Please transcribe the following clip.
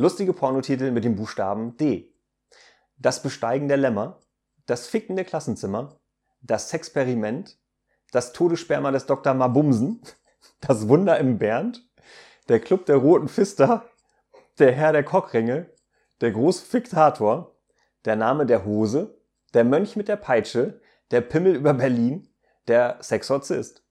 Lustige Pornotitel mit dem Buchstaben D. Das Besteigen der Lämmer, das Ficken der Klassenzimmer, das Sexperiment, das Todessperma des Dr. Mabumsen, das Wunder im Bernd, der Club der Roten Fister, der Herr der Kockringe, der große Fiktator, der Name der Hose, der Mönch mit der Peitsche, der Pimmel über Berlin, der Sexorzist.